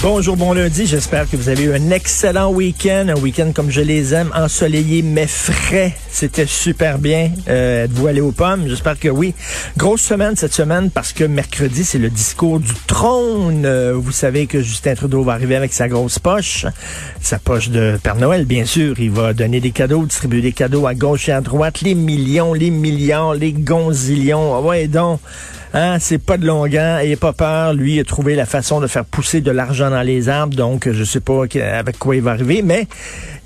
Bonjour, bon lundi. J'espère que vous avez eu un excellent week-end. Un week-end comme je les aime, ensoleillé mais frais. C'était super bien. Euh, Êtes-vous allé aux pommes? J'espère que oui. Grosse semaine cette semaine parce que mercredi, c'est le discours du trône. Euh, vous savez que Justin Trudeau va arriver avec sa grosse poche. Sa poche de Père Noël, bien sûr. Il va donner des cadeaux, distribuer des cadeaux à gauche et à droite. Les millions, les milliards, les gonzillions. Ah ouais, donc... Hein, c'est pas de longueur, et pas peur. Lui a trouvé la façon de faire pousser de l'argent dans les arbres, donc je sais pas avec quoi il va arriver, mais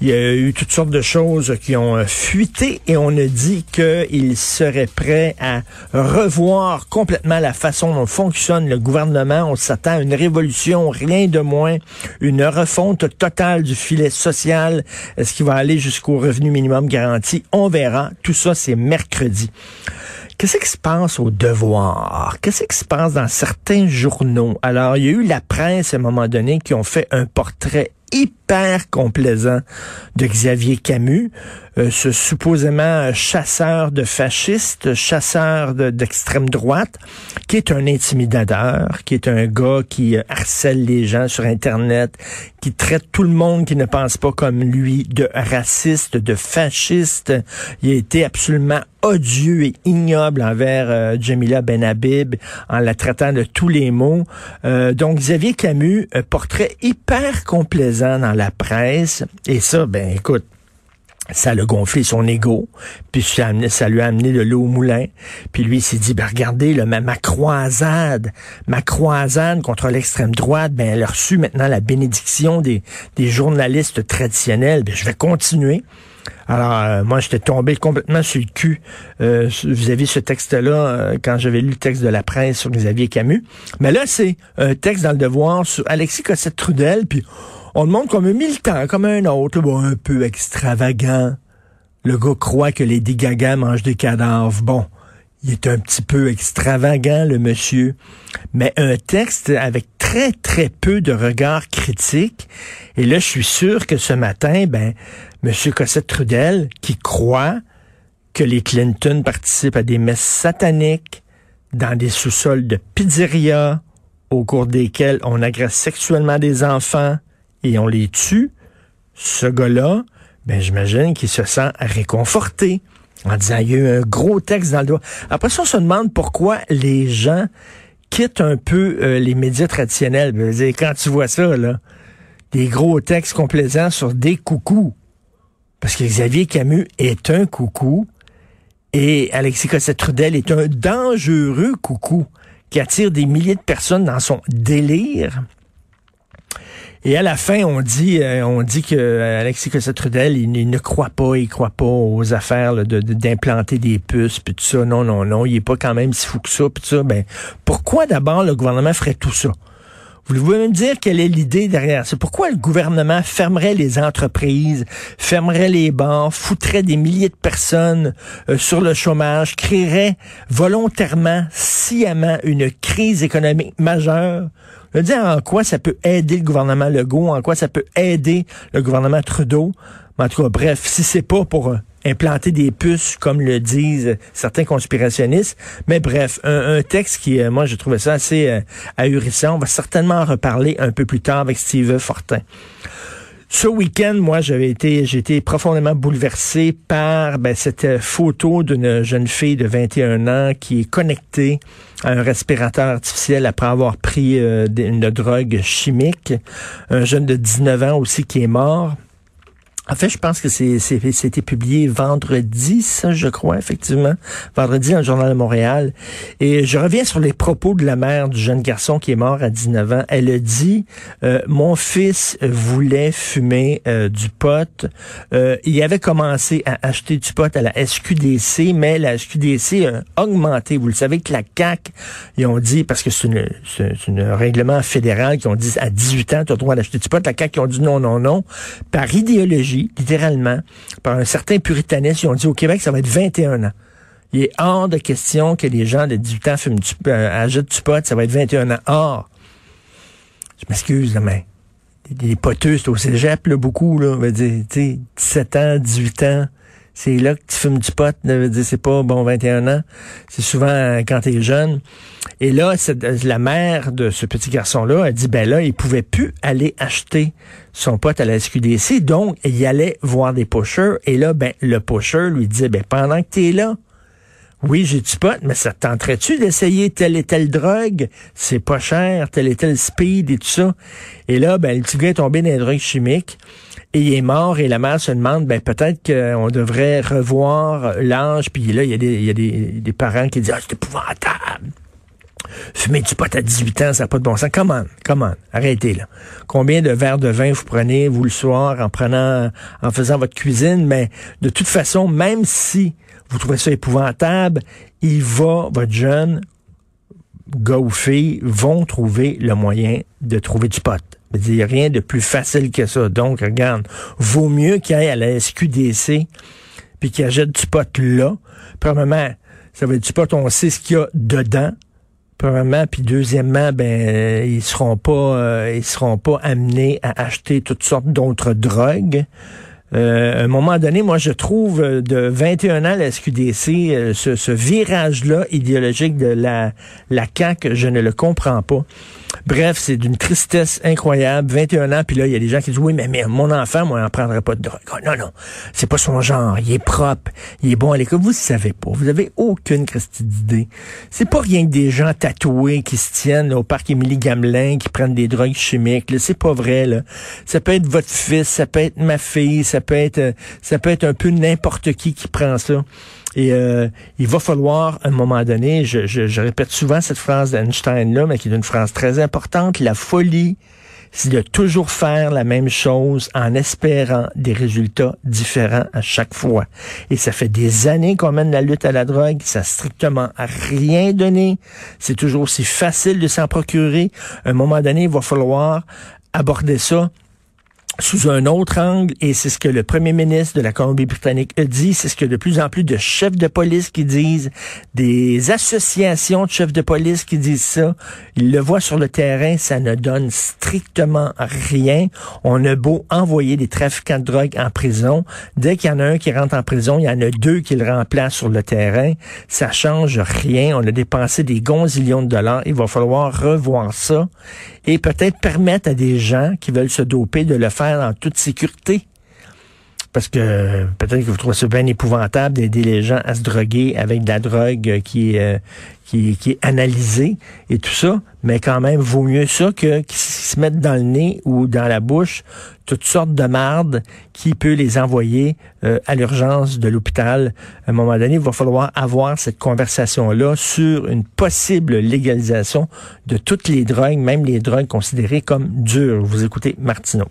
il y a eu toutes sortes de choses qui ont euh, fuité et on a dit qu'il serait prêt à revoir complètement la façon dont fonctionne le gouvernement. On s'attend à une révolution, rien de moins, une refonte totale du filet social. Est-ce qu'il va aller jusqu'au revenu minimum garanti? On verra. Tout ça, c'est mercredi. Qu'est-ce qui se passe au devoir? Qu'est-ce qui se passe dans certains journaux? Alors, il y a eu la presse à un moment donné qui ont fait un portrait hyper complaisant de Xavier Camus, euh, ce supposément chasseur de fascistes, chasseur d'extrême droite, qui est un intimidateur, qui est un gars qui euh, harcèle les gens sur Internet, qui traite tout le monde qui ne pense pas comme lui de raciste, de fasciste. Il a été absolument odieux et ignoble envers euh, Jamila Benhabib en la traitant de tous les mots. donc Xavier Camus, un portrait hyper complaisant dans la presse. Et ça, ben écoute, ça l'a gonflé son ego, puis ça, lui a amené de l'eau au moulin. Puis lui, il s'est dit, ben regardez, là, ma, croisade, ma croisade contre l'extrême droite, ben elle a reçu maintenant la bénédiction des, des journalistes traditionnels. Ben, je vais continuer. Alors, euh, moi, j'étais tombé complètement sur le cul euh, vis-à-vis ce texte-là euh, quand j'avais lu le texte de la presse sur Xavier Camus. Mais là, c'est un texte dans le devoir sur Alexis Cossette-Trudel, puis on demande comme un militant, comme un autre, bon, un peu extravagant. Le gars croit que les Gaga mangent des cadavres. Bon, il est un petit peu extravagant, le monsieur. Mais un texte avec très, très peu de regard critique. Et là, je suis sûr que ce matin, ben, monsieur Cossette-Trudel, qui croit que les Clinton participent à des messes sataniques dans des sous-sols de pizzeria au cours desquels on agresse sexuellement des enfants, et on les tue, ce gars-là, ben j'imagine qu'il se sent réconforté en disant il y a eu un gros texte dans le doigt. Après ça, on se demande pourquoi les gens quittent un peu euh, les médias traditionnels. Ben, quand tu vois ça, là, des gros textes complaisants sur des coucous. Parce que Xavier Camus est un coucou et Alexis Cossette-Trudel est un dangereux coucou qui attire des milliers de personnes dans son délire. Et à la fin, on dit, euh, on dit que euh, Alexis Cossette-Trudel, il, ne croit pas, il croit pas aux affaires d'implanter des puces, puis tout ça. Non, non, non, il est pas quand même si fou que ça, puis ça. Ben, pourquoi d'abord le gouvernement ferait tout ça? Vous pouvez me dire quelle est l'idée derrière C'est Pourquoi le gouvernement fermerait les entreprises, fermerait les bars, foutrait des milliers de personnes euh, sur le chômage, créerait volontairement, sciemment une crise économique majeure? Je veux dire en quoi ça peut aider le gouvernement Legault, en quoi ça peut aider le gouvernement Trudeau? En tout cas, bref, si c'est pas pour euh, implanter des puces, comme le disent certains conspirationnistes, mais bref, un, texte qui, euh, moi, je trouvais ça assez euh, ahurissant. On va certainement en reparler un peu plus tard avec Steve Fortin. Ce week-end, moi, j'avais été, j'ai été profondément bouleversé par ben, cette photo d'une jeune fille de 21 ans qui est connectée à un respirateur artificiel après avoir pris euh, une drogue chimique. Un jeune de 19 ans aussi qui est mort. En fait, je pense que c'était publié vendredi, ça, je crois, effectivement. Vendredi dans le Journal de Montréal. Et je reviens sur les propos de la mère du jeune garçon qui est mort à 19 ans. Elle a dit euh, Mon fils voulait fumer euh, du pot. Euh, il avait commencé à acheter du pot à la SQDC, mais la SQDC a augmenté. Vous le savez que la CAC, ils ont dit, parce que c'est un règlement fédéral qui ont dit à 18 ans, tu as le droit d'acheter du pot. La CAC, ils ont dit non, non, non. Par idéologie, littéralement, par un certain puritanisme. Ils ont dit au Québec, ça va être 21 ans. Il est hors de question que les gens de 18 ans fument du, euh, achètent du pot, ça va être 21 ans. Or, je m'excuse, mais les poteux, c'est au cégep, là, beaucoup, là. On dire, 17 ans, 18 ans, c'est là que tu fumes du pot. C'est pas, bon, 21 ans. C'est souvent euh, quand tu es jeune. Et là, la mère de ce petit garçon-là a dit, ben là, il pouvait plus aller acheter son pote à la SQDC, donc il allait voir des pushers. Et là, ben, le pusher lui disait, ben, pendant que tu es là, oui, j'ai du pot, mais ça tenterait-tu d'essayer telle et telle drogue? C'est pas cher, tel et tel speed et tout ça. Et là, ben, le petit gars est tombé dans les drogues chimiques et il est mort et la mère se demande, ben, peut-être qu'on devrait revoir l'âge. Puis là, il y a des, il y a des, des parents qui disent, ah, c'est épouvantable. Fumer du pot à 18 ans, ça n'a pas de bon sens. Comment? Comment? Arrêtez, là. Combien de verres de vin vous prenez, vous, le soir, en prenant, en faisant votre cuisine? Mais de toute façon, même si vous trouvez ça épouvantable, il va, votre jeune, gars ou fille, vont trouver le moyen de trouver du pot. Il n'y a rien de plus facile que ça. Donc, regarde, vaut mieux qu'il aille à la SQDC puis qu'il achète du pot là. Premièrement, ça veut dire du pot, on sait ce qu'il y a dedans. Premièrement, puis deuxièmement, ben ils seront pas euh, ils seront pas amenés à acheter toutes sortes d'autres drogues. Euh, à un moment donné, moi, je trouve euh, de 21 ans la SQDC, euh, ce, ce virage-là idéologique de la, la CAQ, je ne le comprends pas. Bref, c'est d'une tristesse incroyable. 21 ans, puis là, il y a des gens qui disent, oui, mais, mais mon enfant, moi, n'en prendrait pas de drogue. Oh, non, non, c'est pas son genre. Il est propre, il est bon à l'école. Vous ne savez pas. Vous avez aucune christie d'idée. C'est pas rien que des gens tatoués qui se tiennent au parc Émilie Gamelin, qui prennent des drogues chimiques. C'est pas vrai. Là. Ça peut être votre fils, ça peut être ma fille, ça peut être, euh, ça peut être un peu n'importe qui qui prend ça. Et euh, il va falloir, à un moment donné, je, je, répète souvent cette phrase d'Einstein-là, mais qui est une phrase très importante, la folie, c'est de toujours faire la même chose en espérant des résultats différents à chaque fois. Et ça fait des années qu'on mène la lutte à la drogue, ça n'a strictement rien donné. C'est toujours aussi facile de s'en procurer. À un moment donné, il va falloir aborder ça sous un autre angle, et c'est ce que le premier ministre de la Colombie-Britannique a dit, c'est ce que de plus en plus de chefs de police qui disent, des associations de chefs de police qui disent ça. Ils le voient sur le terrain, ça ne donne strictement rien. On a beau envoyer des trafiquants de drogue en prison, dès qu'il y en a un qui rentre en prison, il y en a deux qui le remplacent sur le terrain. Ça change rien. On a dépensé des gonzillions de dollars. Il va falloir revoir ça et peut-être permettre à des gens qui veulent se doper de le faire en toute sécurité. Parce que peut-être que vous trouvez ça bien épouvantable d'aider les gens à se droguer avec de la drogue qui est, euh, qui, qui est analysée et tout ça, mais quand même, vaut mieux ça que qu'ils se mettent dans le nez ou dans la bouche toutes sortes de mardes qui peut les envoyer euh, à l'urgence de l'hôpital. À un moment donné, il va falloir avoir cette conversation-là sur une possible légalisation de toutes les drogues, même les drogues considérées comme dures. Vous écoutez Martineau.